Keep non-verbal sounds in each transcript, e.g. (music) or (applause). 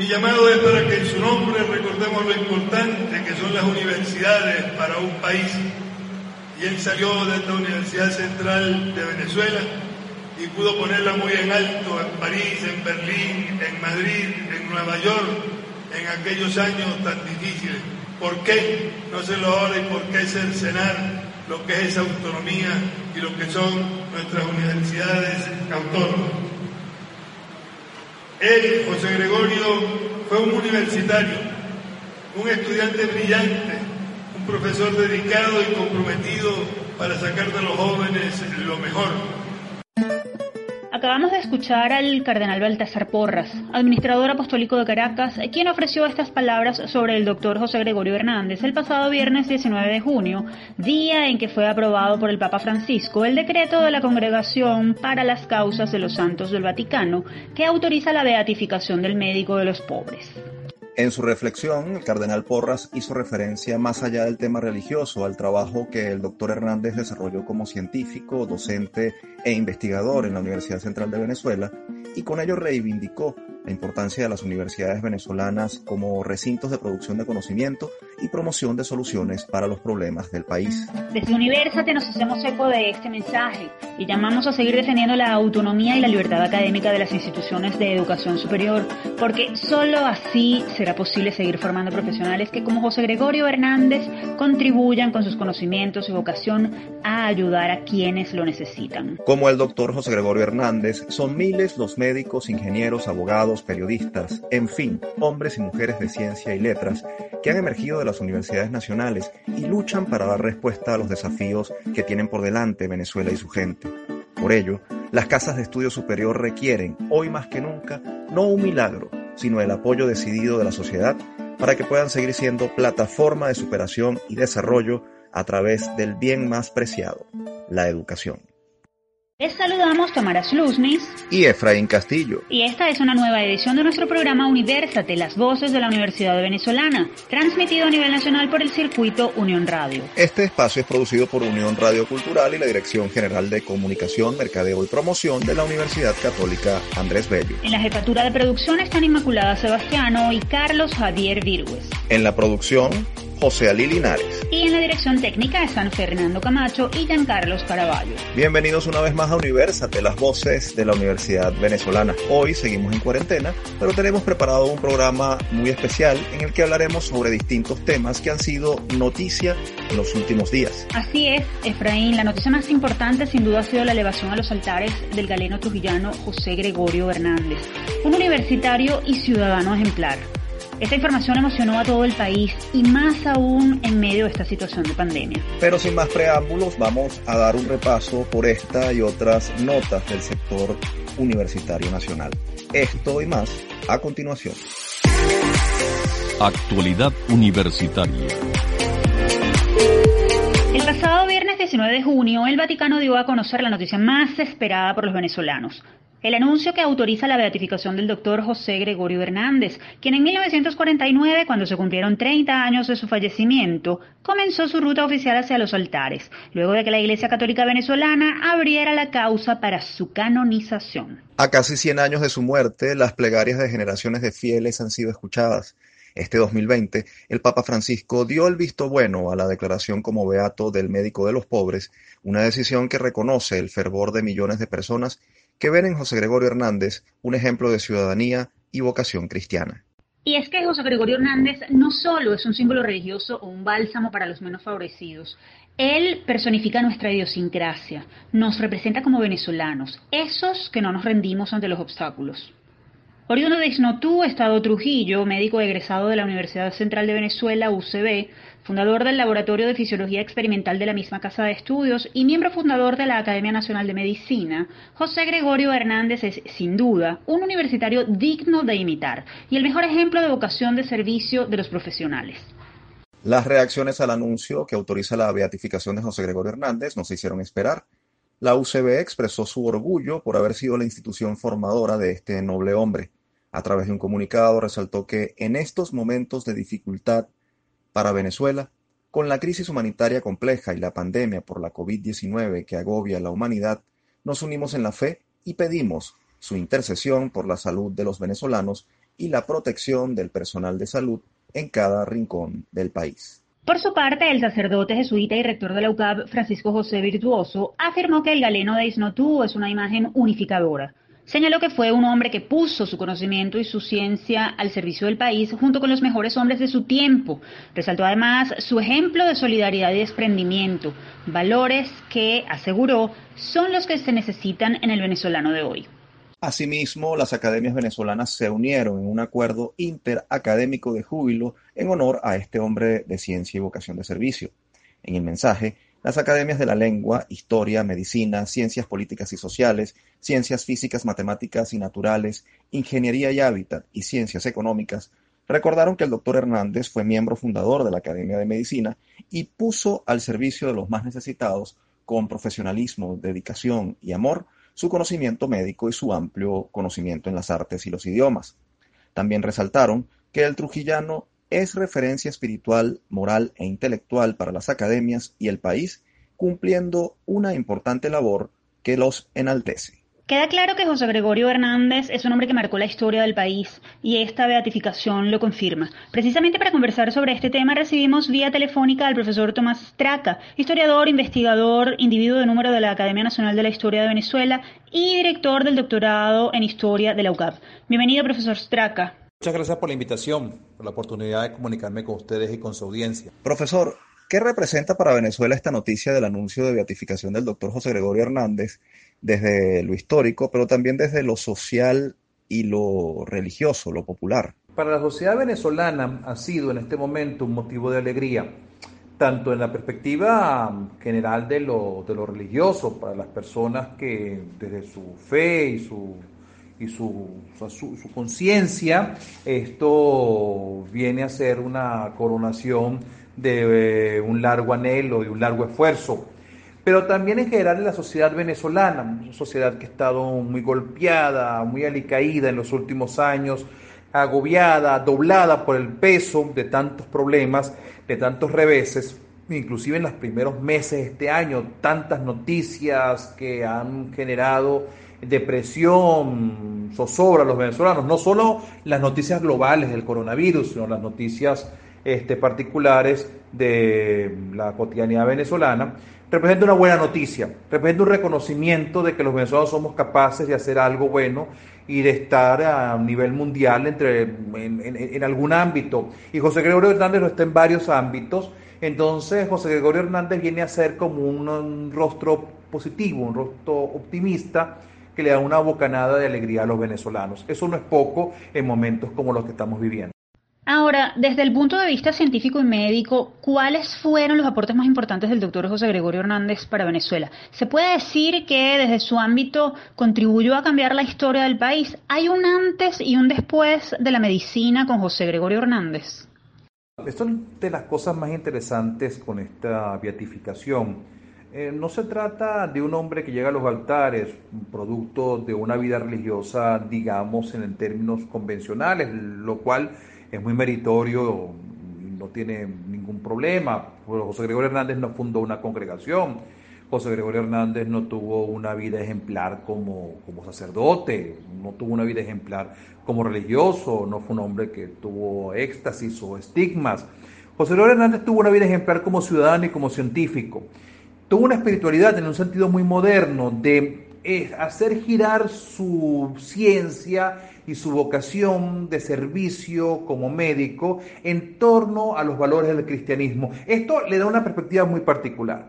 Mi llamado es para que en su nombre recordemos lo importante que son las universidades para un país. Y él salió de esta Universidad Central de Venezuela y pudo ponerla muy en alto en París, en Berlín, en Madrid, en Nueva York, en aquellos años tan difíciles. ¿Por qué no se lo ahora y por qué cercenar lo que es esa autonomía y lo que son nuestras universidades autónomas? Él, José Gregorio, fue un universitario, un estudiante brillante, un profesor dedicado y comprometido para sacar de los jóvenes lo mejor Acabamos de escuchar al cardenal Baltasar Porras, administrador apostólico de Caracas, quien ofreció estas palabras sobre el doctor José Gregorio Hernández el pasado viernes 19 de junio, día en que fue aprobado por el Papa Francisco el decreto de la Congregación para las Causas de los Santos del Vaticano que autoriza la beatificación del médico de los pobres. En su reflexión, el cardenal Porras hizo referencia más allá del tema religioso al trabajo que el doctor Hernández desarrolló como científico, docente e investigador en la Universidad Central de Venezuela y con ello reivindicó la importancia de las universidades venezolanas como recintos de producción de conocimiento y promoción de soluciones para los problemas del país. Desde Universate nos hacemos eco de este mensaje y llamamos a seguir defendiendo la autonomía y la libertad académica de las instituciones de educación superior, porque solo así será posible seguir formando profesionales que como José Gregorio Hernández contribuyan con sus conocimientos y vocación a ayudar a quienes lo necesitan. Como el doctor José Gregorio Hernández, son miles los médicos, ingenieros, abogados, periodistas, en fin, hombres y mujeres de ciencia y letras que han emergido de las universidades nacionales y luchan para dar respuesta a los desafíos que tienen por delante Venezuela y su gente. Por ello, las casas de estudio superior requieren, hoy más que nunca, no un milagro, sino el apoyo decidido de la sociedad para que puedan seguir siendo plataforma de superación y desarrollo a través del bien más preciado, la educación. Les saludamos Tamara Sluznis y Efraín Castillo. Y esta es una nueva edición de nuestro programa Universate, las voces de la Universidad Venezolana, transmitido a nivel nacional por el circuito Unión Radio. Este espacio es producido por Unión Radio Cultural y la Dirección General de Comunicación, Mercadeo y Promoción de la Universidad Católica Andrés Bello. En la jefatura de producción están Inmaculada Sebastiano y Carlos Javier Virgües. En la producción, José Ali Linares. Y en la dirección técnica están Fernando Camacho y Giancarlos Caraballo. Bienvenidos una vez más a Universate, las voces de la Universidad Venezolana. Hoy seguimos en cuarentena, pero tenemos preparado un programa muy especial en el que hablaremos sobre distintos temas que han sido noticia en los últimos días. Así es, Efraín, la noticia más importante sin duda ha sido la elevación a los altares del galeno trujillano José Gregorio Hernández, un universitario y ciudadano ejemplar. Esta información emocionó a todo el país y más aún en medio de esta situación de pandemia. Pero sin más preámbulos, vamos a dar un repaso por esta y otras notas del sector universitario nacional. Esto y más a continuación. Actualidad universitaria. El pasado viernes 19 de junio, el Vaticano dio a conocer la noticia más esperada por los venezolanos. El anuncio que autoriza la beatificación del doctor José Gregorio Hernández, quien en 1949, cuando se cumplieron 30 años de su fallecimiento, comenzó su ruta oficial hacia los altares, luego de que la Iglesia Católica Venezolana abriera la causa para su canonización. A casi 100 años de su muerte, las plegarias de generaciones de fieles han sido escuchadas. Este 2020, el Papa Francisco dio el visto bueno a la declaración como beato del médico de los pobres, una decisión que reconoce el fervor de millones de personas que ven en José Gregorio Hernández un ejemplo de ciudadanía y vocación cristiana. Y es que José Gregorio Hernández no solo es un símbolo religioso o un bálsamo para los menos favorecidos, él personifica nuestra idiosincrasia, nos representa como venezolanos, esos que no nos rendimos ante los obstáculos. Oriundo de Isnotú, Estado Trujillo, médico egresado de la Universidad Central de Venezuela, UCB, fundador del Laboratorio de Fisiología Experimental de la misma Casa de Estudios y miembro fundador de la Academia Nacional de Medicina, José Gregorio Hernández es, sin duda, un universitario digno de imitar y el mejor ejemplo de vocación de servicio de los profesionales. Las reacciones al anuncio que autoriza la beatificación de José Gregorio Hernández no se hicieron esperar. La UCB expresó su orgullo por haber sido la institución formadora de este noble hombre. A través de un comunicado resaltó que en estos momentos de dificultad para Venezuela, con la crisis humanitaria compleja y la pandemia por la COVID-19 que agobia a la humanidad, nos unimos en la fe y pedimos su intercesión por la salud de los venezolanos y la protección del personal de salud en cada rincón del país. Por su parte, el sacerdote jesuita y rector de la UCAP, Francisco José Virtuoso, afirmó que el galeno de Isnotú es una imagen unificadora. Señaló que fue un hombre que puso su conocimiento y su ciencia al servicio del país junto con los mejores hombres de su tiempo. Resaltó además su ejemplo de solidaridad y desprendimiento, valores que, aseguró, son los que se necesitan en el venezolano de hoy. Asimismo, las academias venezolanas se unieron en un acuerdo interacadémico de júbilo en honor a este hombre de ciencia y vocación de servicio. En el mensaje, las academias de la lengua, historia, medicina, ciencias políticas y sociales, ciencias físicas, matemáticas y naturales, ingeniería y hábitat y ciencias económicas recordaron que el doctor Hernández fue miembro fundador de la Academia de Medicina y puso al servicio de los más necesitados, con profesionalismo, dedicación y amor, su conocimiento médico y su amplio conocimiento en las artes y los idiomas. También resaltaron que el trujillano es referencia espiritual, moral e intelectual para las academias y el país, cumpliendo una importante labor que los enaltece. Queda claro que José Gregorio Hernández es un hombre que marcó la historia del país y esta beatificación lo confirma. Precisamente para conversar sobre este tema recibimos vía telefónica al profesor Tomás Straca, historiador, investigador, individuo de número de la Academia Nacional de la Historia de Venezuela y director del doctorado en Historia de la UCAP. Bienvenido, profesor Straca. Muchas gracias por la invitación, por la oportunidad de comunicarme con ustedes y con su audiencia. Profesor, ¿qué representa para Venezuela esta noticia del anuncio de beatificación del doctor José Gregorio Hernández desde lo histórico, pero también desde lo social y lo religioso, lo popular. Para la sociedad venezolana ha sido en este momento un motivo de alegría, tanto en la perspectiva general de lo, de lo religioso, para las personas que desde su fe y su, y su, su, conciencia, esto viene a ser una coronación de eh, un largo anhelo y un largo esfuerzo. Pero también en general en la sociedad venezolana, una sociedad que ha estado muy golpeada, muy alicaída en los últimos años, agobiada, doblada por el peso de tantos problemas, de tantos reveses, inclusive en los primeros meses de este año, tantas noticias que han generado depresión, zozobra a los venezolanos, no solo las noticias globales del coronavirus, sino las noticias este, particulares de la cotidianidad venezolana, representa una buena noticia, representa un reconocimiento de que los venezolanos somos capaces de hacer algo bueno y de estar a nivel mundial entre, en, algún ámbito. Y José Gregorio Hernández lo está en varios ámbitos. Entonces José Gregorio Hernández viene a ser como un rostro positivo, un rostro optimista que le da una bocanada de alegría a los venezolanos. Eso no es poco en momentos como los que estamos viviendo. Ahora, desde el punto de vista científico y médico, ¿cuáles fueron los aportes más importantes del doctor José Gregorio Hernández para Venezuela? ¿Se puede decir que desde su ámbito contribuyó a cambiar la historia del país? ¿Hay un antes y un después de la medicina con José Gregorio Hernández? Esto es de las cosas más interesantes con esta beatificación. Eh, no se trata de un hombre que llega a los altares, producto de una vida religiosa, digamos, en términos convencionales, lo cual es muy meritorio, no tiene ningún problema. José Gregorio Hernández no fundó una congregación, José Gregorio Hernández no tuvo una vida ejemplar como, como sacerdote, no tuvo una vida ejemplar como religioso, no fue un hombre que tuvo éxtasis o estigmas. José Gregorio Hernández tuvo una vida ejemplar como ciudadano y como científico. Tuvo una espiritualidad en un sentido muy moderno de hacer girar su ciencia y su vocación de servicio como médico en torno a los valores del cristianismo. Esto le da una perspectiva muy particular.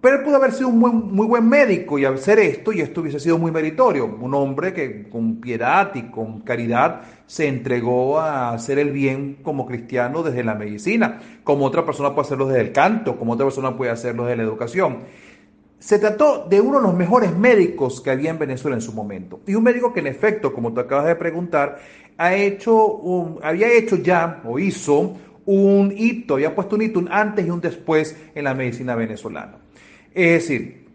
Pero él pudo haber sido un muy buen médico y hacer esto, y esto hubiese sido muy meritorio. Un hombre que con piedad y con caridad se entregó a hacer el bien como cristiano desde la medicina, como otra persona puede hacerlo desde el canto, como otra persona puede hacerlo desde la educación. Se trató de uno de los mejores médicos que había en Venezuela en su momento. Y un médico que en efecto, como tú acabas de preguntar, ha hecho había hecho ya o hizo un hito, había puesto un hito un antes y un después en la medicina venezolana. Es decir,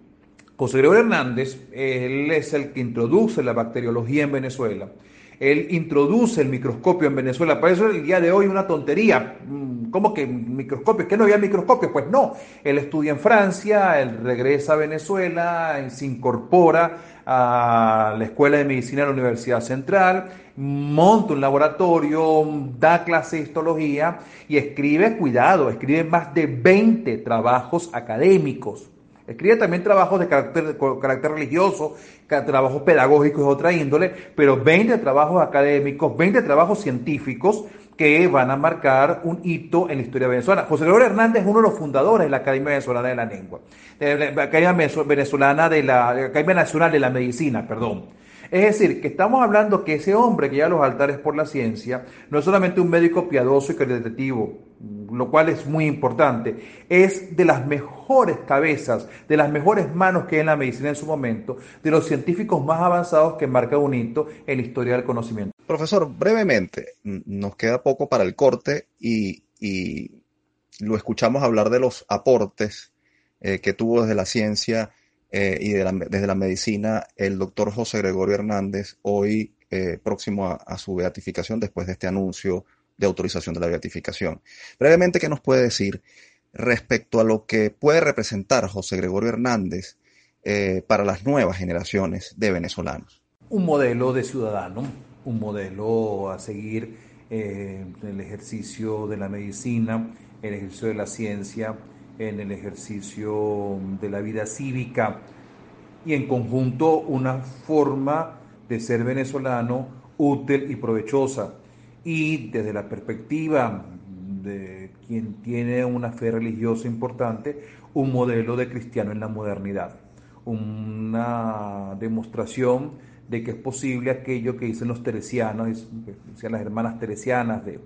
José Gregorio Hernández, él es el que introduce la bacteriología en Venezuela él introduce el microscopio en Venezuela. Por eso el día de hoy una tontería. Mm, ¿Cómo que microscopio? ¿Que no había microscopio? Pues no. Él estudia en Francia, él regresa a Venezuela, se incorpora a la Escuela de Medicina de la Universidad Central, monta un laboratorio, da clase de histología y escribe, cuidado, escribe más de 20 trabajos académicos. Escribe también trabajos de carácter, carácter religioso, trabajos pedagógicos de otra índole, pero 20 trabajos académicos, 20 trabajos científicos que van a marcar un hito en la historia venezolana. José Gregorio Hernández es uno de los fundadores de la Academia Venezolana de la Lengua, Academia Venezolana de la, Academia Nacional de la Medicina, perdón. Es decir, que estamos hablando que ese hombre que lleva los altares por la ciencia no es solamente un médico piadoso y caritativo, lo cual es muy importante, es de las mejores cabezas, de las mejores manos que hay en la medicina en su momento, de los científicos más avanzados que marca un hito en la historia del conocimiento. Profesor, brevemente, nos queda poco para el corte y, lo escuchamos hablar de los aportes eh, que tuvo desde la ciencia eh, y desde la medicina el doctor José Gregorio Hernández, hoy eh, próximo a, su beatificación después de este anuncio de autorización de la beatificación. Brevemente, ¿qué nos puede decir respecto a lo que puede representar José Gregorio Hernández eh, para las nuevas generaciones de venezolanos? Un modelo de ciudadano, un modelo a seguir eh, en el ejercicio de la medicina, en el ejercicio de la ciencia, en el ejercicio de la vida cívica y en conjunto una forma de ser venezolano útil y provechosa y desde la perspectiva de quien tiene una fe religiosa importante, un modelo de cristiano en la modernidad, una demostración de que es posible aquello que dicen los teresianos, decían las hermanas teresianas de,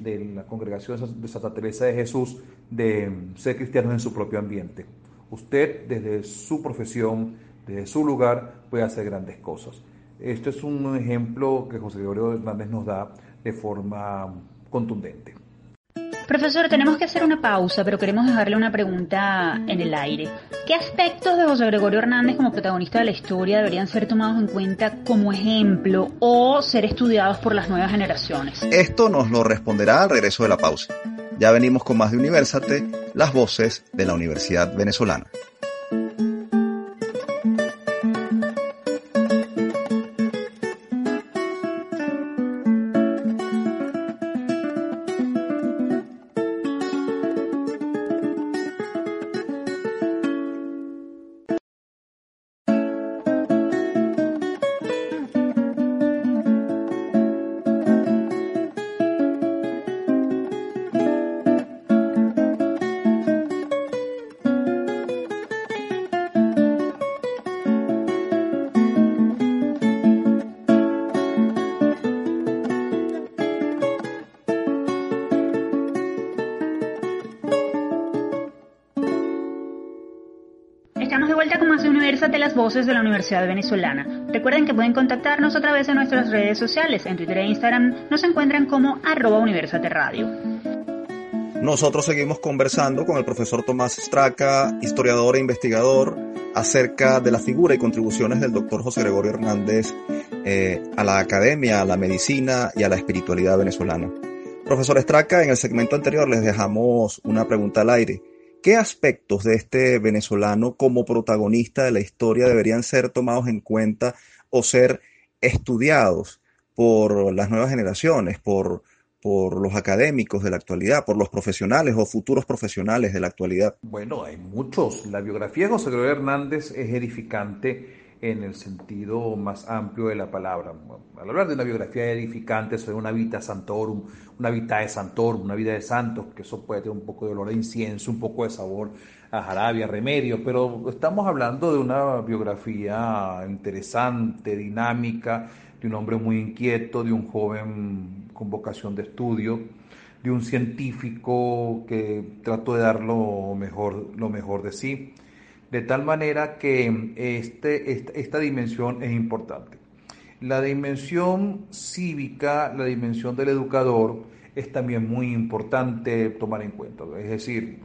de la congregación de Santa Teresa de Jesús, de ser cristianos en su propio ambiente. Usted desde su profesión, desde su lugar, puede hacer grandes cosas. Esto es un ejemplo que José Gregorio Hernández nos da de forma contundente. Profesor, tenemos que hacer una pausa, pero queremos dejarle una pregunta en el aire. ¿Qué aspectos de José Gregorio Hernández como protagonista de la historia deberían ser tomados en cuenta como ejemplo o ser estudiados por las nuevas generaciones? Esto nos lo responderá al regreso de la pausa. Ya venimos con más de Universate, las voces de la Universidad Venezolana. Universidad Venezolana. Recuerden que pueden contactarnos a través de nuestras redes sociales. En Twitter e Instagram nos encuentran como arroba Universate Radio. Nosotros seguimos conversando con el profesor Tomás Straca, historiador e investigador, acerca de la figura y contribuciones del doctor José Gregorio Hernández eh, a la academia, a la medicina y a la espiritualidad venezolana. Profesor Straca, en el segmento anterior les dejamos una pregunta al aire. ¿Qué aspectos de este venezolano como protagonista de la historia deberían ser tomados en cuenta o ser estudiados por las nuevas generaciones, por, por los académicos de la actualidad, por los profesionales o futuros profesionales de la actualidad? Bueno, hay muchos. La biografía de José Gregorio Hernández es edificante en el sentido más amplio de la palabra. Al hablar de una biografía edificante, sobre una vita santorum, una vita de santorum, una vida de santos, que eso puede tener un poco de olor a incienso, un poco de sabor a jarabia, remedio, pero estamos hablando de una biografía interesante, dinámica, de un hombre muy inquieto, de un joven con vocación de estudio, de un científico que trató de dar lo mejor, lo mejor de sí de tal manera que este, esta, dimensión es importante. La dimensión cívica, la dimensión del educador, es también muy importante tomar en cuenta. Es decir,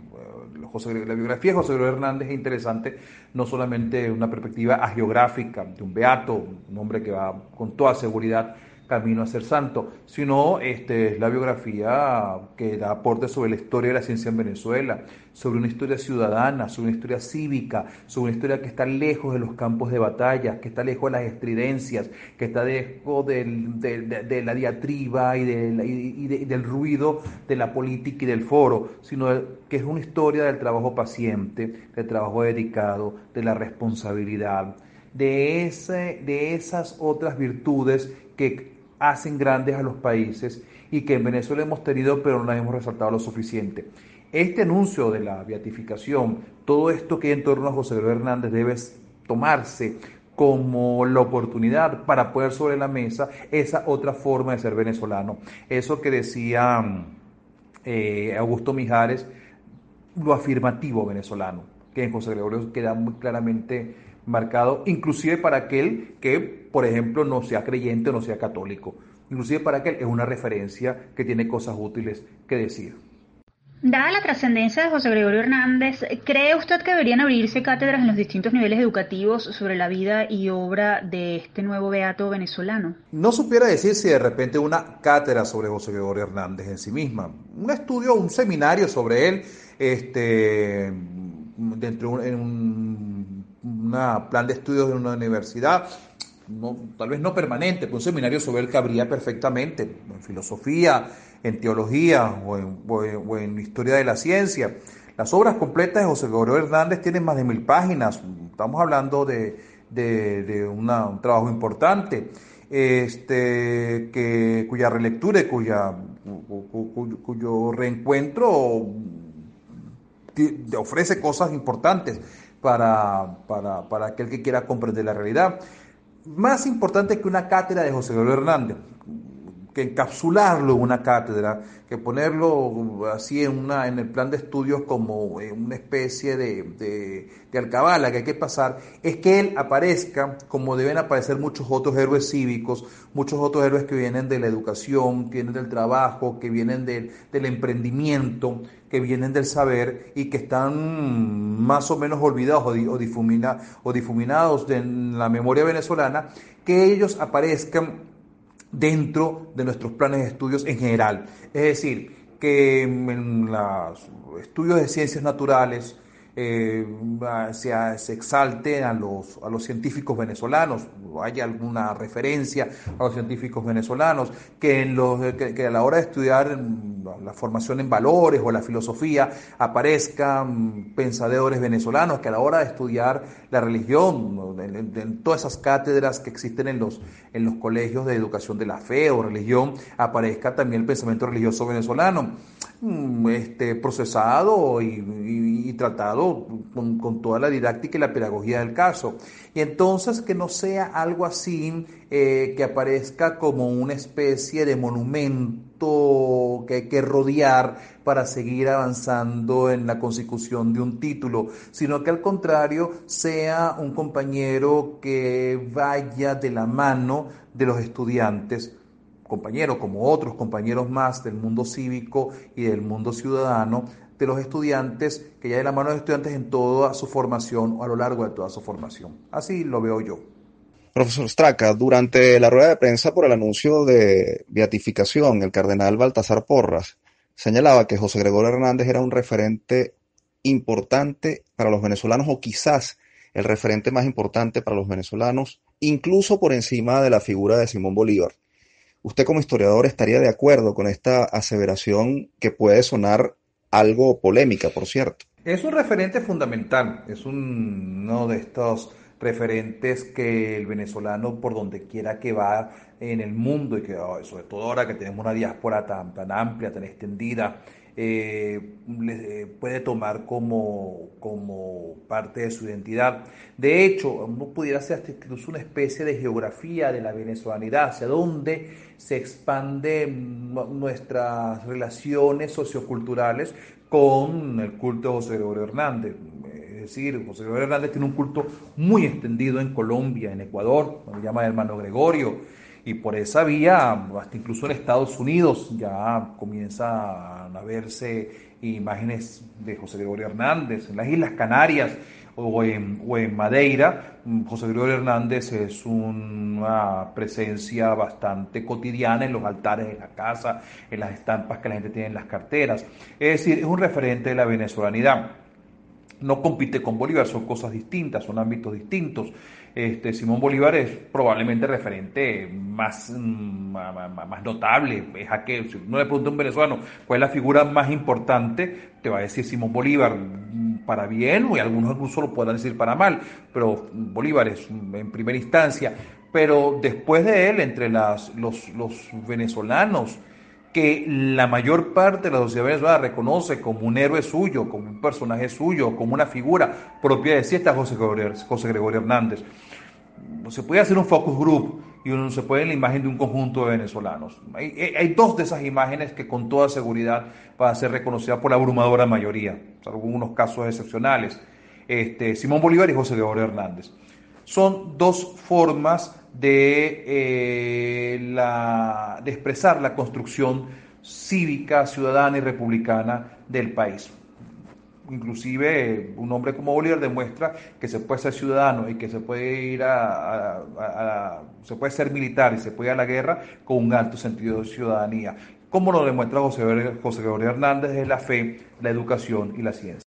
la biografía de José Gregorio Hernández es interesante no solamente una perspectiva agiográfica, de un beato, un hombre que va con toda seguridad camino a ser santo, sino este, es la biografía que da aporte sobre la historia de la ciencia en Venezuela, sobre una historia ciudadana, sobre una historia cívica, sobre una historia que está lejos de los campos de batalla, que está lejos de las estridencias, que está lejos de, la diatriba y, del ruido de la política y del foro, sino que es una historia del trabajo paciente, del trabajo dedicado, de la responsabilidad, de esas otras virtudes que hacen grandes a los países y que en Venezuela hemos tenido pero no hemos resaltado lo suficiente. Este anuncio de la beatificación, todo esto que hay en torno a José Luis Hernández debe tomarse como la oportunidad para poner sobre la mesa esa otra forma de ser venezolano. Eso que decía eh, Augusto Mijares, lo afirmativo venezolano, que en José Gregorio queda muy claramente marcado, inclusive para aquel que, por ejemplo, no sea creyente o no sea católico. Inclusive para aquel es una referencia que tiene cosas útiles que decir. Dada la trascendencia de José Gregorio Hernández, ¿cree usted que deberían abrirse cátedras en los distintos niveles educativos sobre la vida y obra de este nuevo beato venezolano? No supiera decir si de repente una cátedra sobre José Gregorio Hernández en sí misma, un estudio, un seminario sobre él, este, dentro de un, plan de estudios de una universidad, tal vez no permanente, pero un seminario sobre él cabría perfectamente, en filosofía, en teología o en, historia de la ciencia. Las obras completas de José Gregorio Hernández tienen más de mil páginas, estamos hablando de, un trabajo importante, este, que, cuya relectura y cuya, cuyo reencuentro ofrece cosas importantes para, para, para aquel que quiera comprender la realidad. Más importante que una cátedra de José Gregorio Hernández, que encapsularlo en una cátedra, que ponerlo así en, una, en el plan de estudios como una especie de, de, de, alcabala que hay que pasar, es que él aparezca como deben aparecer muchos otros héroes cívicos, muchos otros héroes que vienen de la educación, que vienen del trabajo, que vienen del, del emprendimiento, que vienen del saber y que están más o menos olvidados o, difumina, o difuminados en la memoria venezolana, que ellos aparezcan dentro de nuestros planes de estudios en general. Es decir, que en los estudios de ciencias naturales eh, se, exalte a los, a los científicos venezolanos, haya alguna referencia a los científicos venezolanos, que, en los, que, a la hora de estudiar la formación en valores o la filosofía aparezcan pensadores venezolanos, que a la hora de estudiar la religión, en, todas esas cátedras que existen en los, en los colegios de educación de la fe o religión, aparezca también el pensamiento religioso venezolano. Mm, este, procesado y, tratado con, toda la didáctica y la pedagogía del caso. Y entonces que no sea algo así eh, que aparezca como una especie de monumento que hay que rodear para seguir avanzando en la consecución de un título, sino que al contrario sea un compañero que vaya de la mano de los estudiantes compañero, como otros compañeros más del mundo cívico y del mundo ciudadano, de los estudiantes, que ya de la mano de los estudiantes en toda su formación o a lo largo de toda su formación. Así lo veo yo. Profesor Straca, durante la rueda de prensa por el anuncio de beatificación, el cardenal Baltasar Porras señalaba que José Gregorio Hernández era un referente importante para los venezolanos o quizás el referente más importante para los venezolanos, incluso por encima de la figura de Simón Bolívar. ¿Usted como historiador estaría de acuerdo con esta aseveración que puede sonar algo polémica, por cierto? Es un referente fundamental, es uno de estos referentes que el venezolano por donde quiera que va en el mundo y que sobre todo ahora que tenemos una diáspora tan, tan amplia, tan extendida, eh, eh, puede tomar como, como parte de su identidad. De hecho, uno pudiera hacer incluso una especie de geografía de la venezolanidad, hacia dónde se expanden nuestras relaciones socioculturales con el culto de José Gregorio Hernández. Es decir, José Gregorio Hernández tiene un culto muy extendido en Colombia, en Ecuador, se llama hermano Gregorio y por esa vía, hasta incluso en Estados Unidos, ya comienzan a verse imágenes de José Gregorio Hernández, en las Islas Canarias, o en, o en Madeira. José Gregorio Hernández es una presencia bastante cotidiana en los altares de la casa, en las estampas que la gente tiene en las carteras. Es decir, es un referente de la venezolanidad no compite con Bolívar, son cosas distintas, son ámbitos distintos. Este, Simón Bolívar es probablemente referente más, mm, más, notable. Es aquel, si uno le pregunta a un venezolano cuál es la figura más importante, te va a decir Simón Bolívar mm, para bien, o algunos incluso lo puedan decir para mal, pero Bolívar es en primera instancia. Pero después de él, entre los, los venezolanos, que la mayor parte de la sociedad venezolana reconoce como un héroe suyo, como un personaje suyo, como una figura propia de sí, está José Gregorio, José Gregorio Hernández. Se puede hacer un focus group y uno se puede en la imagen de un conjunto de venezolanos. Hay, dos de esas imágenes que con toda seguridad van a ser reconocidas por la abrumadora mayoría, salvo algunos casos excepcionales. Este, Simón Bolívar y José Gregorio Hernández. Son dos formas de, eh, la, de expresar la construcción cívica, ciudadana y republicana del país. Inclusive un hombre como Bolívar demuestra que se puede ser ciudadano y que se puede ir a, se puede ser militar y se puede ir a la guerra con un alto sentido de ciudadanía, como lo demuestra José, José Gregorio Hernández de la fe, la educación y la ciencia.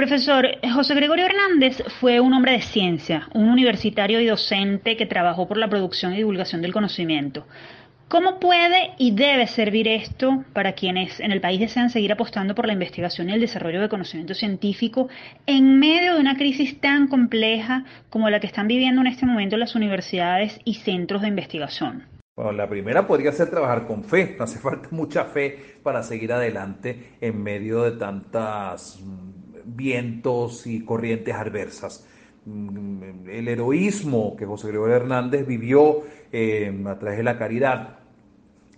Profesor, José Gregorio Hernández fue un hombre de ciencia, un universitario y docente que trabajó por la producción y divulgación del conocimiento. ¿Cómo puede y debe servir esto para quienes en el país desean seguir apostando por la investigación y el desarrollo de conocimiento científico en medio de una crisis tan compleja como la que están viviendo en este momento las universidades y centros de investigación? Bueno, la primera podría ser trabajar con fe. No hace falta mucha fe para seguir adelante en medio de tantas vientos y corrientes adversas. Mm, el heroísmo que José Gregorio Hernández vivió eh, a través de la caridad,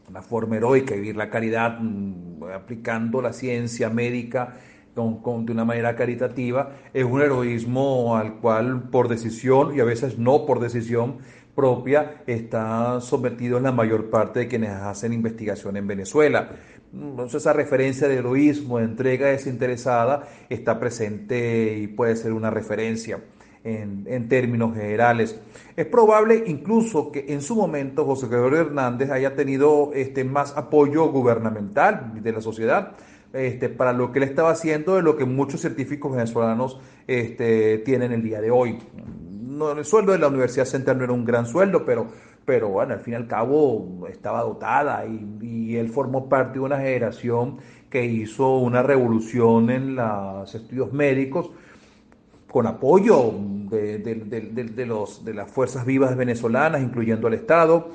una forma heroica de vivir la caridad mm, aplicando la ciencia médica con, de una manera caritativa, es un heroísmo al cual por decisión y a veces no por decisión propia está sometido la mayor parte de quienes hacen investigación en Venezuela. Entonces esa referencia de heroísmo, de entrega desinteresada, está presente y puede ser una referencia en, términos generales. Es probable incluso que en su momento José Gregorio Hernández haya tenido este, más apoyo gubernamental de la sociedad este, para lo que él estaba haciendo de lo que muchos científicos venezolanos este, tienen el día de hoy. No, el sueldo de la Universidad Central no era un gran sueldo, pero pero bueno, al fin y al cabo estaba dotada y, él formó parte de una generación que hizo una revolución en los estudios médicos con apoyo de, los, de las fuerzas vivas venezolanas, incluyendo al Estado,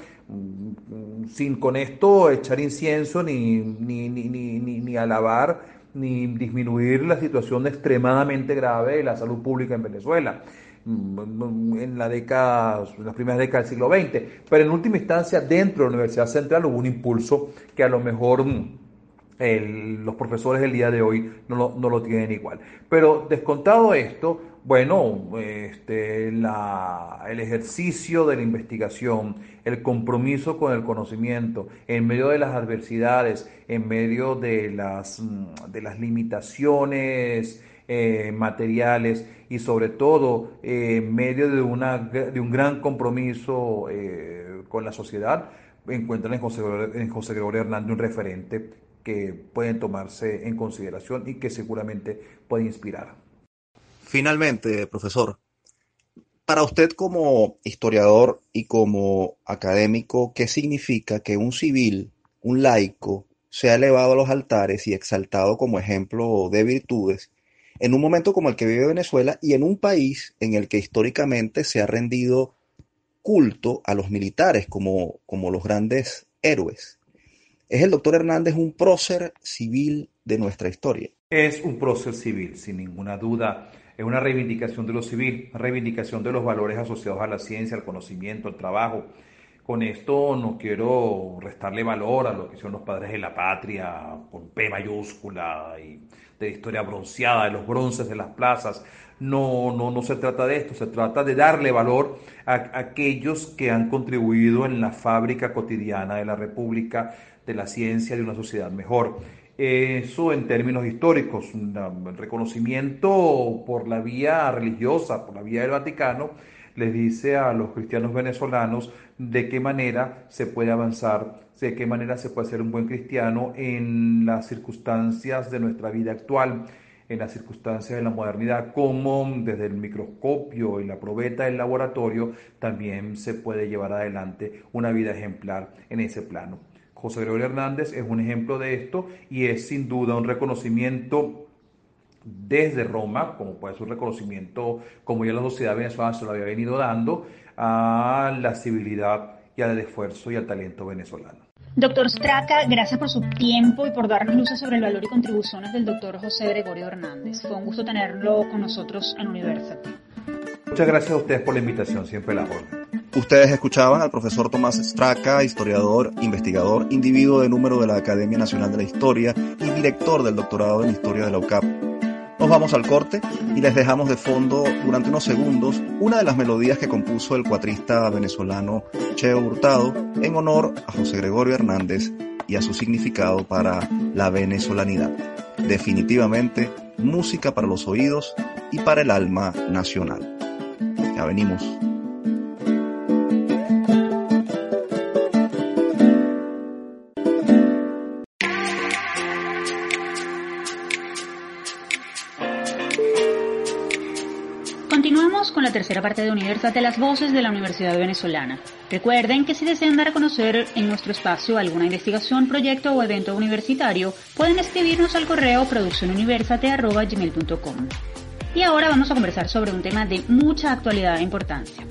sin con esto echar incienso ni, ni, ni, ni alabar ni disminuir la situación extremadamente grave de la salud pública en Venezuela. En la década, en las primeras décadas del siglo XX, pero en última instancia dentro de la Universidad Central hubo un impulso que a lo mejor mm, los profesores del día de hoy no lo, no lo, tienen igual. Pero descontado esto, bueno, este, la, el ejercicio de la investigación, el compromiso con el conocimiento, en medio de las adversidades, en medio de las, mm, de las limitaciones, eh, materiales y sobre todo eh, en medio de, una, de un gran compromiso eh, con la sociedad, encuentran en José, en José Gregorio Hernández un referente que pueden tomarse en consideración y que seguramente puede inspirar. Finalmente, profesor, para usted como historiador y como académico, ¿qué significa que un civil, un laico, sea elevado a los altares y exaltado como ejemplo de virtudes en un momento como el que vive Venezuela y en un país en el que históricamente se ha rendido culto a los militares como, como los grandes héroes. ¿Es el doctor Hernández un prócer civil de nuestra historia? Es un prócer civil, sin ninguna duda. Es una reivindicación de lo civil, reivindicación de los valores asociados a la ciencia, al conocimiento, al trabajo. Con esto no quiero restarle valor a lo que son los padres de la patria, con P mayúscula y de historia bronceada, de los bronces de las plazas. No, no, no se trata de esto, se trata de darle valor a, aquellos que han contribuido en la fábrica cotidiana de la República, de la ciencia, de una sociedad mejor. Eso en términos históricos, un reconocimiento por la vía religiosa, por la vía del Vaticano, les dice a los cristianos venezolanos de qué manera se puede avanzar, de qué manera se puede ser un buen cristiano en las circunstancias de nuestra vida actual, en las circunstancias de la modernidad, como desde el microscopio y la probeta del laboratorio también se puede llevar adelante una vida ejemplar en ese plano. José Gregorio Hernández es un ejemplo de esto y es sin duda un reconocimiento desde Roma, como puede ser un reconocimiento, como ya la sociedad venezolana se lo había venido dando, a la civilidad y al esfuerzo y al talento venezolano. Doctor Straca, gracias por su tiempo y por darnos luces sobre el valor y contribuciones del doctor José Gregorio Hernández. Fue un gusto tenerlo con nosotros en University. Muchas gracias a ustedes por la invitación, siempre la orden. Ustedes escuchaban al profesor Tomás Straca, historiador, investigador, individuo de número de la Academia Nacional de la Historia y director del doctorado en Historia de la UCAP. Nos vamos al corte y les dejamos de fondo durante unos segundos una de las melodías que compuso el cuatrista venezolano Cheo Hurtado en honor a José Gregorio Hernández y a su significado para la venezolanidad. Definitivamente, música para los oídos y para el alma nacional. Ya venimos. Tercera parte de de las voces de la Universidad Venezolana. Recuerden que si desean dar a conocer en nuestro espacio alguna investigación, proyecto o evento universitario, pueden escribirnos al correo produccionuniversate.gmail.com. Y ahora vamos a conversar sobre un tema de mucha actualidad e importancia.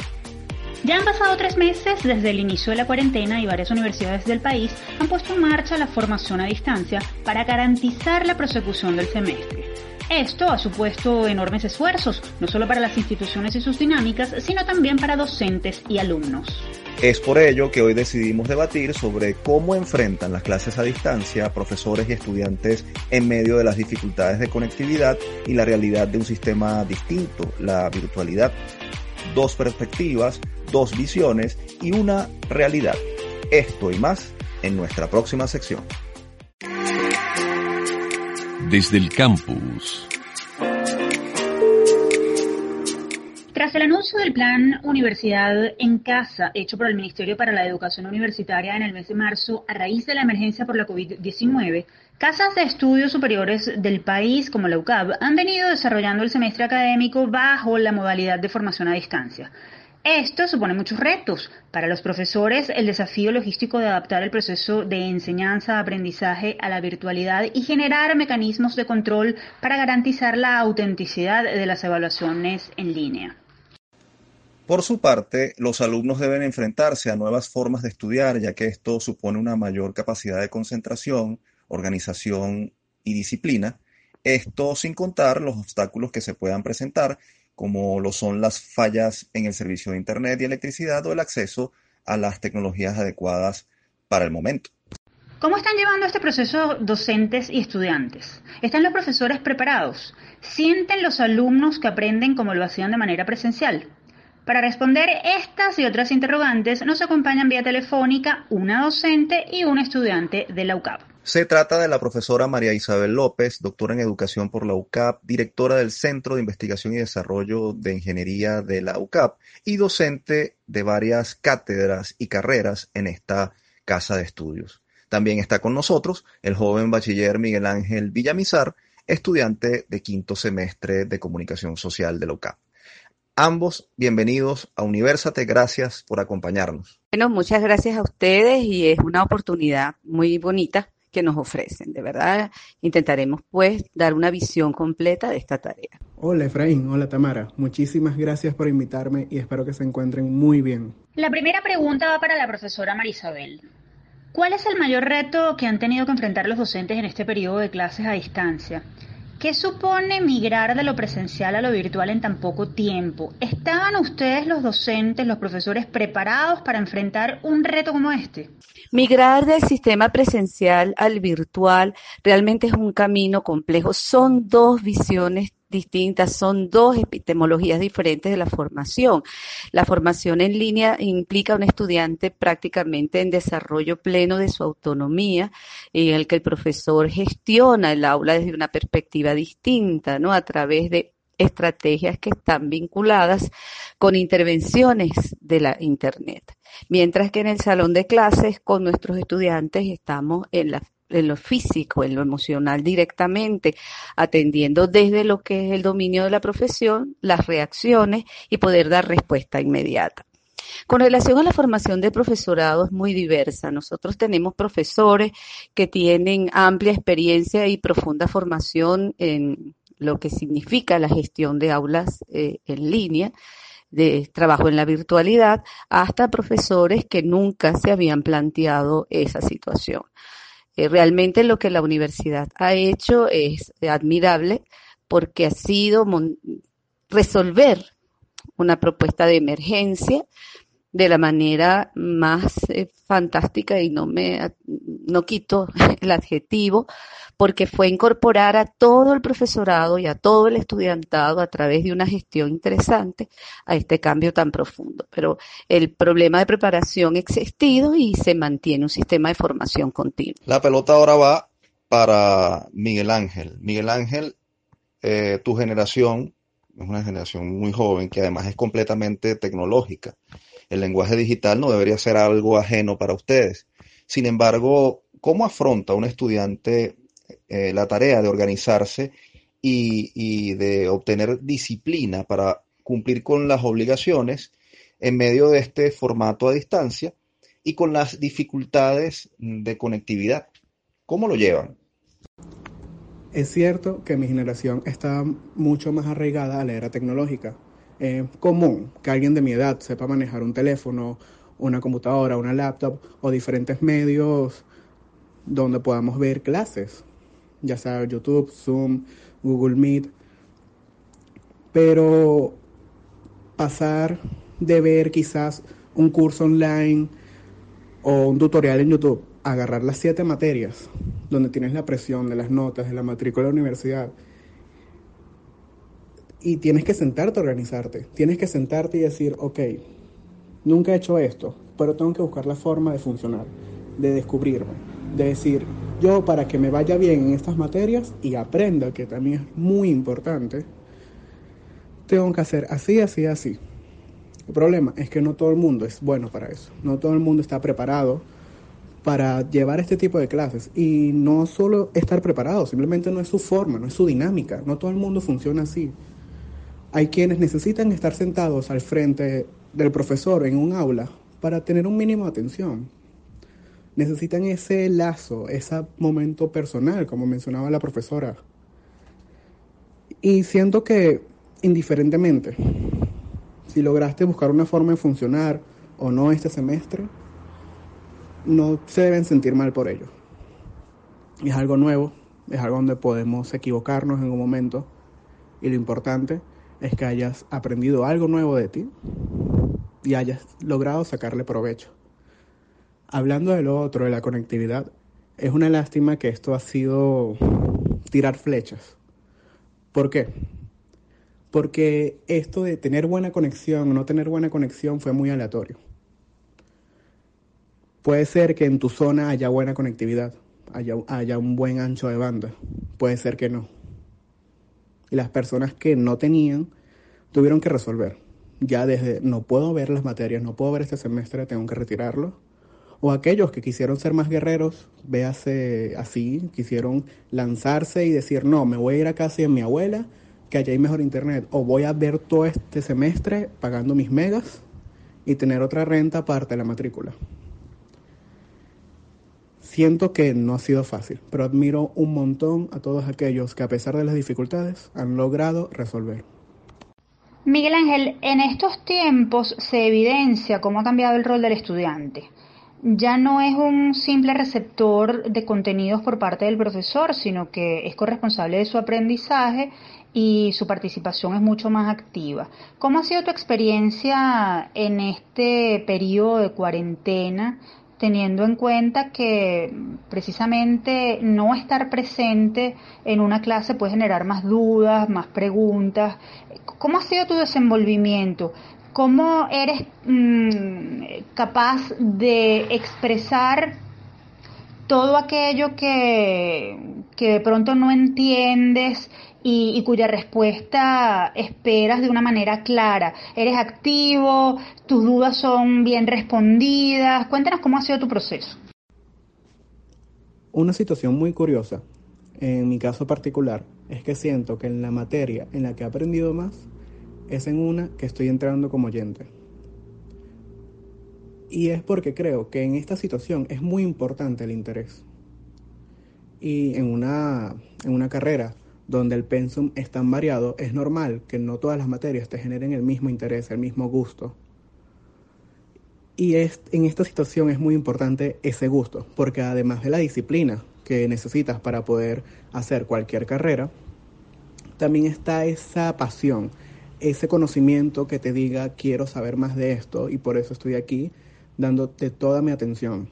Ya han pasado tres meses desde el inicio de la cuarentena y varias universidades del país han puesto en marcha la formación a distancia para garantizar la prosecución del semestre. Esto ha supuesto enormes esfuerzos, no solo para las instituciones y sus dinámicas, sino también para docentes y alumnos. Es por ello que hoy decidimos debatir sobre cómo enfrentan las clases a distancia profesores y estudiantes en medio de las dificultades de conectividad y la realidad de un sistema distinto, la virtualidad. Dos perspectivas, dos visiones y una realidad. Esto y más en nuestra próxima sección desde el campus. Tras el anuncio del plan Universidad en Casa, hecho por el Ministerio para la Educación Universitaria en el mes de marzo a raíz de la emergencia por la COVID-19, casas de estudios superiores del país, como la UCAB, han venido desarrollando el semestre académico bajo la modalidad de formación a distancia. Esto supone muchos retos. Para los profesores, el desafío logístico de adaptar el proceso de enseñanza-aprendizaje a la virtualidad y generar mecanismos de control para garantizar la autenticidad de las evaluaciones en línea. Por su parte, los alumnos deben enfrentarse a nuevas formas de estudiar, ya que esto supone una mayor capacidad de concentración, organización y disciplina. Esto sin contar los obstáculos que se puedan presentar como lo son las fallas en el servicio de Internet y electricidad o el acceso a las tecnologías adecuadas para el momento. ¿Cómo están llevando este proceso docentes y estudiantes? ¿Están los profesores preparados? ¿Sienten los alumnos que aprenden como lo hacían de manera presencial? Para responder estas y otras interrogantes nos acompañan vía telefónica una docente y un estudiante de la UCAP. Se trata de la profesora María Isabel López, doctora en educación por la UCAP, directora del Centro de Investigación y Desarrollo de Ingeniería de la UCAP y docente de varias cátedras y carreras en esta casa de estudios. También está con nosotros el joven bachiller Miguel Ángel Villamizar, estudiante de quinto semestre de Comunicación Social de la UCAP. Ambos, bienvenidos a Universate, gracias por acompañarnos. Bueno, muchas gracias a ustedes y es una oportunidad muy bonita que nos ofrecen. De verdad, intentaremos pues dar una visión completa de esta tarea. Hola Efraín, hola Tamara, muchísimas gracias por invitarme y espero que se encuentren muy bien. La primera pregunta va para la profesora Marisabel. ¿Cuál es el mayor reto que han tenido que enfrentar los docentes en este periodo de clases a distancia? ¿Qué supone migrar de lo presencial a lo virtual en tan poco tiempo? ¿Estaban ustedes los docentes, los profesores preparados para enfrentar un reto como este? Migrar del sistema presencial al virtual realmente es un camino complejo. Son dos visiones distintas, son dos epistemologías diferentes de la formación. La formación en línea implica a un estudiante prácticamente en desarrollo pleno de su autonomía, en el que el profesor gestiona el aula desde una perspectiva distinta, ¿no? A través de estrategias que están vinculadas con intervenciones de la Internet. Mientras que en el salón de clases con nuestros estudiantes estamos en la en lo físico, en lo emocional directamente, atendiendo desde lo que es el dominio de la profesión, las reacciones y poder dar respuesta inmediata. Con relación a la formación de profesorado es muy diversa. Nosotros tenemos profesores que tienen amplia experiencia y profunda formación en lo que significa la gestión de aulas eh, en línea de trabajo en la virtualidad, hasta profesores que nunca se habían planteado esa situación. Eh, realmente lo que la universidad ha hecho es admirable porque ha sido resolver una propuesta de emergencia de la manera más eh, fantástica y no me no quito (laughs) el adjetivo porque fue incorporar a todo el profesorado y a todo el estudiantado a través de una gestión interesante a este cambio tan profundo. Pero el problema de preparación ha existido y se mantiene un sistema de formación continua. La pelota ahora va para Miguel Ángel. Miguel Ángel, eh, tu generación es una generación muy joven que además es completamente tecnológica el lenguaje digital no debería ser algo ajeno para ustedes. Sin embargo, ¿cómo afronta un estudiante eh, la tarea de organizarse y, de obtener disciplina para cumplir con las obligaciones en medio de este formato a distancia y con las dificultades de conectividad? ¿Cómo lo llevan? Es cierto que mi generación está mucho más arraigada a la era tecnológica es común que alguien de mi edad sepa manejar un teléfono, una computadora, una laptop o diferentes medios donde podamos ver clases, ya sea YouTube, Zoom, Google Meet. Pero pasar de ver quizás un curso online o un tutorial en YouTube, agarrar las siete materias donde tienes la presión de las notas, de la matrícula de la universidad y tienes que sentarte a organizarte. Tienes que sentarte y decir, ok, nunca he hecho esto, pero tengo que buscar la forma de funcionar, de descubrirme, de decir, yo para que me vaya bien en estas materias y aprenda, que también es muy importante, tengo que hacer así, así, así. El problema es que no todo el mundo es bueno para eso, no todo el mundo está preparado para llevar este tipo de clases. Y no solo estar preparado, simplemente no es su forma, no es su dinámica, no todo el mundo funciona así. Hay quienes necesitan estar sentados al frente del profesor en un aula para tener un mínimo de atención. Necesitan ese lazo, ese momento personal, como mencionaba la profesora. Y siento que, indiferentemente, si lograste buscar una forma de funcionar o no este semestre, no se deben sentir mal por ello. Es algo nuevo, es algo donde podemos equivocarnos en un momento y lo importante es que hayas aprendido algo nuevo de ti y hayas logrado sacarle provecho. Hablando de lo otro, de la conectividad, es una lástima que esto ha sido tirar flechas. ¿Por qué? Porque esto de tener buena conexión o no tener buena conexión fue muy aleatorio. Puede ser que en tu zona haya buena conectividad, haya, haya un buen ancho de banda. Puede ser que no y las personas que no tenían tuvieron que resolver. Ya desde no puedo ver las materias, no puedo ver este semestre, tengo que retirarlo. O aquellos que quisieron ser más guerreros, véase así, quisieron lanzarse y decir, no, me voy a ir a casa de mi abuela, que allá hay mejor internet. O voy a ver todo este semestre pagando mis megas y tener otra renta aparte de la matrícula. Siento que no ha sido fácil, pero admiro un montón a todos aquellos que a pesar de las dificultades han logrado resolver. Miguel Ángel, en estos tiempos se evidencia cómo ha cambiado el rol del estudiante. Ya no es un simple receptor de contenidos por parte del profesor, sino que es corresponsable de su aprendizaje y su participación es mucho más activa. ¿Cómo ha sido tu experiencia en este periodo de cuarentena teniendo en cuenta que precisamente no estar presente en una clase puede generar más dudas, más preguntas. ¿Cómo ha sido tu desenvolvimiento? ¿Cómo eres mm, capaz de expresar todo aquello que, que de pronto no entiendes y, cuya respuesta esperas de una manera clara. ¿Eres activo? ¿Tus dudas son bien respondidas? Cuéntanos cómo ha sido tu proceso. Una situación muy curiosa, en mi caso particular, es que siento que en la materia en la que he aprendido más es en una que estoy entrando como oyente. Y es porque creo que en esta situación es muy importante el interés. Y en una, en una carrera donde el pensum es tan variado, es normal que no todas las materias te generen el mismo interés, el mismo gusto. Y es, en esta situación es muy importante ese gusto, porque además de la disciplina que necesitas para poder hacer cualquier carrera, también está esa pasión, ese conocimiento que te diga quiero saber más de esto y por eso estoy aquí dándote toda mi atención.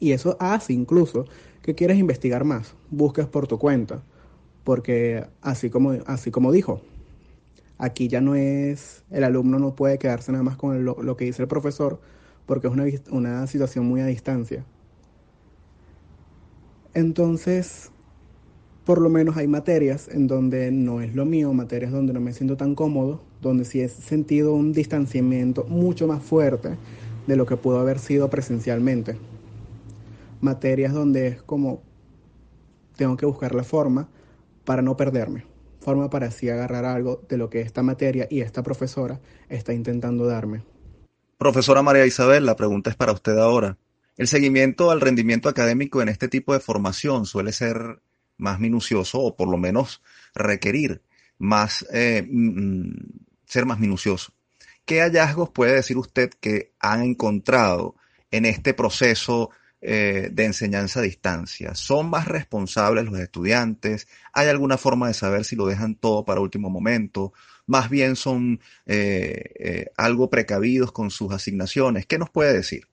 Y eso hace incluso que quieras investigar más, busques por tu cuenta porque así como, así como dijo, aquí ya no es, el alumno no puede quedarse nada más con lo, que dice el profesor, porque es una, una situación muy a distancia. Entonces, por lo menos hay materias en donde no es lo mío, materias donde no me siento tan cómodo, donde sí he sentido un distanciamiento mucho más fuerte de lo que pudo haber sido presencialmente. Materias donde es como tengo que buscar la forma para no perderme, forma para así agarrar algo de lo que esta materia y esta profesora está intentando darme. Profesora María Isabel, la pregunta es para usted ahora. El seguimiento al rendimiento académico en este tipo de formación suele ser más minucioso o por lo menos requerir más, eh, mm, ser más minucioso. ¿Qué hallazgos puede decir usted que han encontrado en este proceso eh, de enseñanza a distancia? ¿Son más responsables los estudiantes? ¿Hay alguna forma de saber si lo dejan todo para último momento? Más bien son eh, algo precavidos con sus asignaciones. ¿Qué nos puede decir?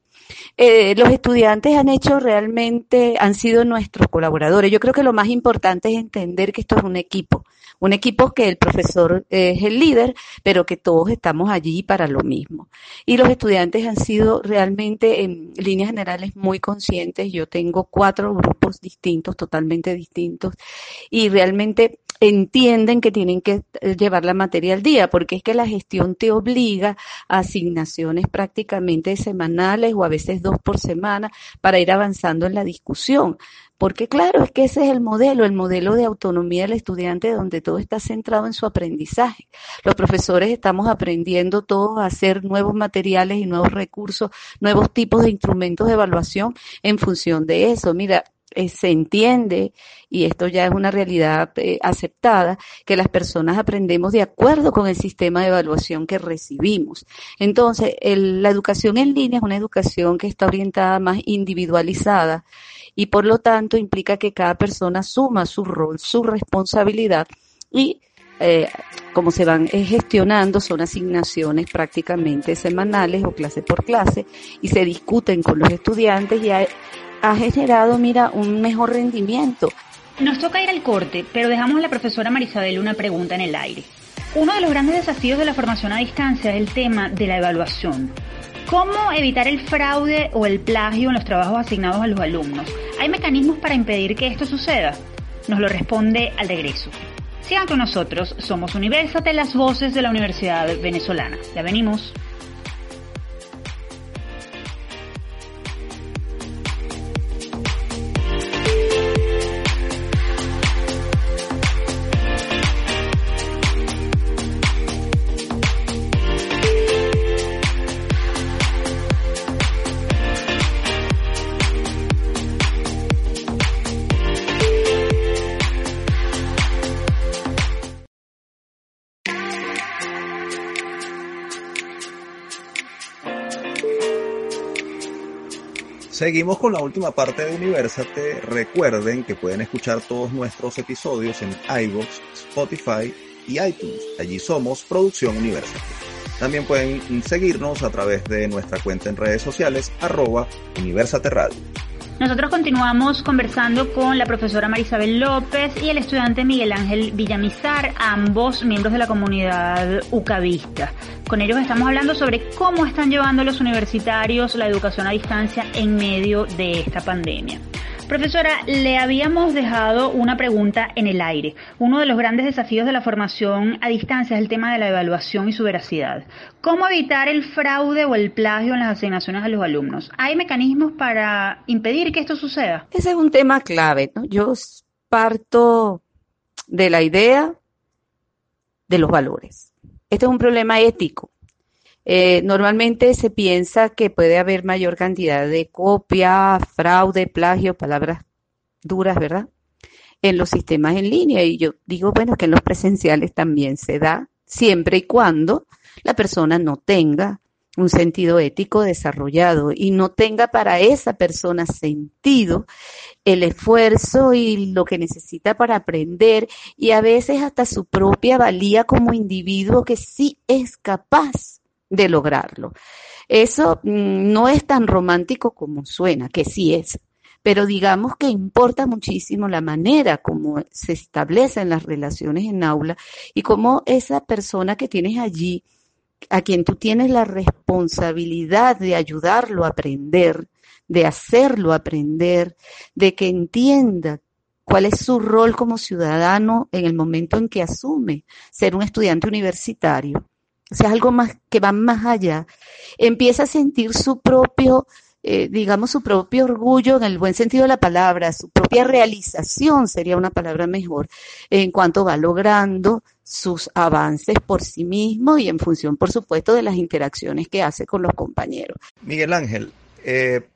Los estudiantes han hecho realmente, han sido nuestros colaboradores. Yo creo que lo más importante es entender que esto es un equipo un equipo que el profesor es el líder, pero que todos estamos allí para lo mismo. Y los estudiantes han sido realmente en líneas generales muy conscientes. Yo tengo cuatro grupos distintos, totalmente distintos, y realmente entienden que tienen que eh, llevar la materia al día, porque es que la gestión te obliga a asignaciones prácticamente semanales o a veces dos por semana para ir avanzando en la discusión. Porque claro, es que ese es el modelo, el modelo de autonomía del estudiante donde todo está centrado en su aprendizaje. Los profesores estamos aprendiendo todos a hacer nuevos materiales y nuevos recursos, nuevos tipos de instrumentos de evaluación en función de eso. Mira, eh, se entiende, y esto ya es una realidad eh, aceptada, que las personas aprendemos de acuerdo con el sistema de evaluación que recibimos. Entonces, la educación en línea es una educación que está orientada más individualizada y por lo tanto implica que cada persona suma su rol, su responsabilidad y eh, como se van eh, gestionando son asignaciones prácticamente semanales o clase por clase y se discuten con los estudiantes y ha, ha generado, mira, un mejor rendimiento. Nos toca ir al corte, pero dejamos a la profesora Marisabel una pregunta en el aire. Uno de los grandes desafíos de la formación a distancia es el tema de la evaluación. ¿Cómo evitar el fraude o el plagio en los trabajos asignados a los alumnos? ¿Hay mecanismos para impedir que esto suceda? Nos lo responde al regreso. Sigan con nosotros, somos Universate, las voces de la Universidad Venezolana. Ya venimos. Seguimos con la última parte de Universate. Recuerden que pueden escuchar todos nuestros episodios en iVoox, Spotify y iTunes. Allí somos Producción Universate. También pueden seguirnos a través de nuestra cuenta en redes sociales, arroba Universate Nosotros continuamos conversando con la profesora Marisabel López y el estudiante Miguel Ángel Villamizar, ambos miembros de la comunidad UCAVista. Con ellos estamos hablando sobre cómo están llevando los universitarios la educación a distancia en medio de esta pandemia. Profesora, le habíamos dejado una pregunta en el aire. Uno de los grandes desafíos de la formación a distancia es el tema de la evaluación y su veracidad. ¿Cómo evitar el fraude o el plagio en las asignaciones a los alumnos? ¿Hay mecanismos para impedir que esto suceda? Ese es un tema clave. ¿no? Yo parto de la idea de los valores. Este es un problema ético. Eh, normalmente se piensa que puede haber mayor cantidad de copia, fraude, plagio, palabras duras, ¿verdad? En los sistemas en línea. Y yo digo, bueno, que en los presenciales también se da, siempre y cuando la persona no tenga un sentido ético desarrollado y no tenga para esa persona sentido el esfuerzo y lo que necesita para aprender y a veces hasta su propia valía como individuo que sí es capaz de lograrlo. Eso mm, no es tan romántico como suena, que sí es, pero digamos que importa muchísimo la manera como se establecen las relaciones en aula y cómo esa persona que tienes allí, a quien tú tienes la responsabilidad de ayudarlo a aprender, de hacerlo aprender, de que entienda cuál es su rol como ciudadano en el momento en que asume ser un estudiante universitario o sea, algo más que va más allá, empieza a sentir su propio, eh, digamos, su propio orgullo en el buen sentido de la palabra, su propia realización sería una palabra mejor, en cuanto va logrando sus avances por sí mismo y en función, por supuesto, de las interacciones que hace con los compañeros. Miguel Ángel, eh,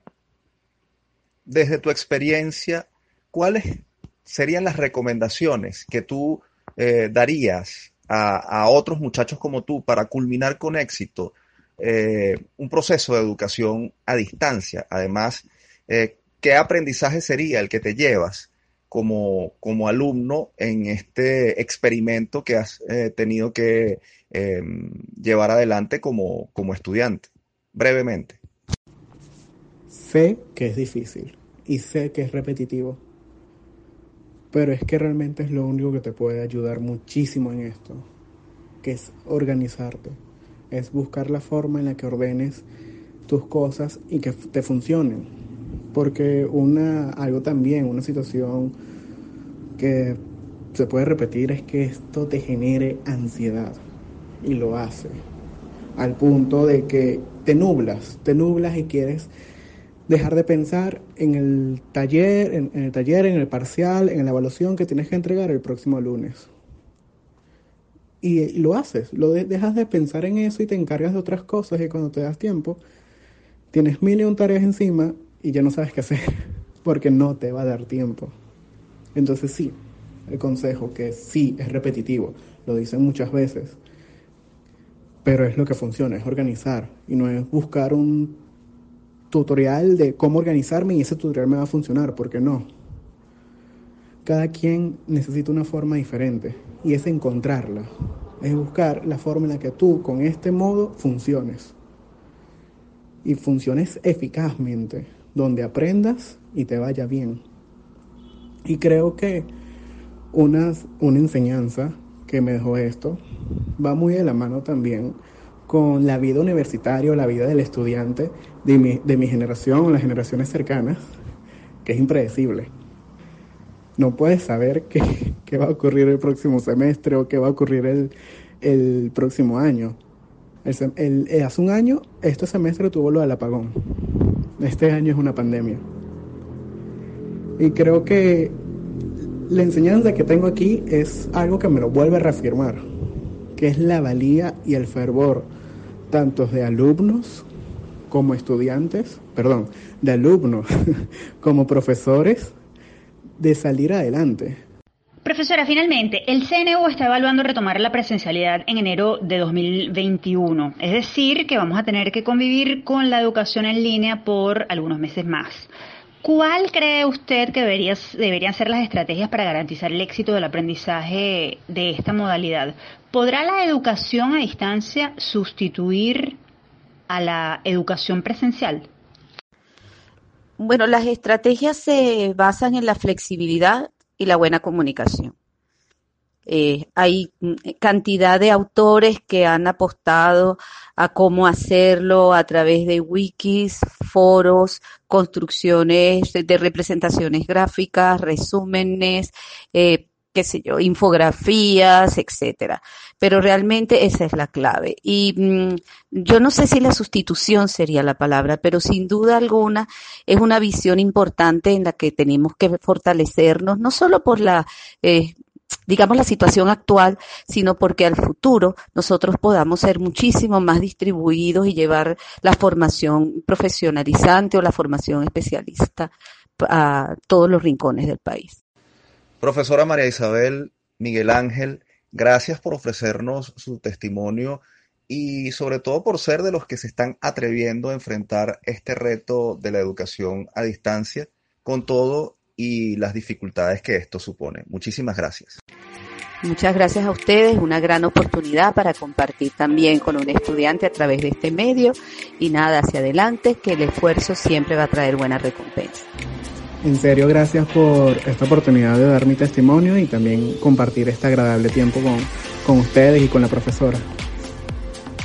desde tu experiencia, ¿cuáles serían las recomendaciones que tú eh, darías a, otros muchachos como tú para culminar con éxito eh, un proceso de educación a distancia. Además, eh, ¿qué aprendizaje sería el que te llevas como, como alumno en este experimento que has eh, tenido que em, llevar adelante como, como estudiante? Brevemente. Sé que es difícil y sé que es repetitivo pero es que realmente es lo único que te puede ayudar muchísimo en esto, que es organizarte, es buscar la forma en la que ordenes tus cosas y que te funcionen. Porque una, algo también, una situación que se puede repetir es que esto te genere ansiedad. Y lo hace. Al punto de que te nublas, te nublas y quieres dejar de pensar en el taller, en, el taller, en el parcial, en la evaluación que tienes que entregar el próximo lunes. Y, lo haces, lo dejas de pensar en eso y te encargas de otras cosas y cuando te das tiempo, tienes mil y un tareas encima y ya no sabes qué hacer (laughs) porque no te va a dar tiempo. Entonces sí, el consejo que sí es repetitivo, lo dicen muchas veces, pero es lo que funciona, es organizar y no es buscar un tutorial de cómo organizarme y ese tutorial me va a funcionar, porque no. Cada quien necesita una forma diferente y es encontrarla, es buscar la forma en la que tú con este modo funciones y funciones eficazmente, donde aprendas y te vaya bien. Y creo que una, una enseñanza que me dejó esto va muy de la mano también con la vida universitaria o la vida del estudiante de mi, de mi generación o las generaciones cercanas, que es impredecible. No puedes saber qué, (laughs) qué, va a ocurrir el próximo semestre o qué va a ocurrir el, el próximo año. El, eh, hace un año, este semestre tuvo lo del apagón. Este año es una pandemia. Y creo que la enseñanza que tengo aquí es algo que me lo vuelve a reafirmar, que es la valía y el fervor tanto de alumnos como estudiantes, perdón, de alumnos (laughs) como profesores, de salir adelante. Profesora, finalmente, el CNU está evaluando retomar la presencialidad en enero de 2021, es decir, que vamos a tener que convivir con la educación en línea por algunos meses más. ¿Cuál cree usted que deberían ser las estrategias para garantizar el éxito del aprendizaje de esta modalidad? ¿Podrá la educación a distancia sustituir a la educación presencial? Bueno, las estrategias se basan en la flexibilidad y la buena comunicación. Eh, hay mm, cantidad de autores que han apostado a cómo hacerlo a través de wikis, foros, construcciones de, representaciones gráficas, resúmenes, eh, qué sé yo, infografías, etcétera. Pero realmente esa es la clave. Y mm, yo no sé si la sustitución sería la palabra, pero sin duda alguna es una visión importante en la que tenemos que fortalecernos, no solo por la eh, digamos, la situación actual, sino porque al futuro nosotros podamos ser muchísimo más distribuidos y llevar la formación profesionalizante o la formación especialista a todos los rincones del país. Profesora María Isabel Miguel Ángel, gracias por ofrecernos su testimonio y sobre todo por ser de los que se están atreviendo a enfrentar este reto de la educación a distancia con todo y las dificultades que esto supone. Muchísimas gracias. Muchas gracias a ustedes, una gran oportunidad para compartir también con un estudiante a través de este medio y nada hacia adelante, que el esfuerzo siempre va a traer buena recompensa. En serio, gracias por esta oportunidad de dar mi testimonio y también compartir este agradable tiempo con, con ustedes y con la profesora.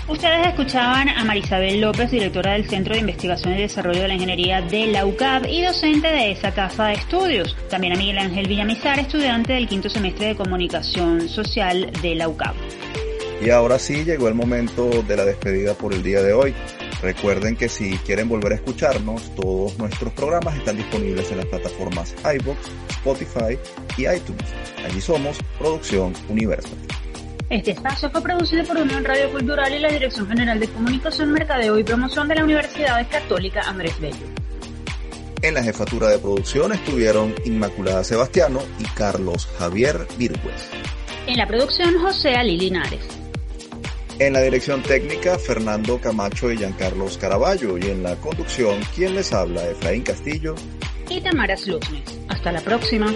Ustedes escuchaban a Marisabel López, directora del Centro de Investigación y Desarrollo de la Ingeniería de la UCAP y docente de esa casa de estudios. También a Miguel Ángel Villamizar, estudiante del quinto semestre de Comunicación Social de la UCAP. Y ahora sí llegó el momento de la despedida por el día de hoy. Recuerden que si quieren volver a escucharnos, todos nuestros programas están disponibles en las plataformas iVoox, Spotify y iTunes. Allí somos Producción Universal. Este espacio fue producido por Unión Radio Cultural y la Dirección General de Comunicación, Mercadeo y Promoción de la Universidad Católica Andrés Bello. En la jefatura de producción estuvieron Inmaculada Sebastiano y Carlos Javier Virgües. En la producción, José Ali Linares. En la dirección técnica, Fernando Camacho y Giancarlos Caraballo. Y en la conducción, quien les habla, Efraín Castillo y Tamara Sluznes. Hasta la próxima.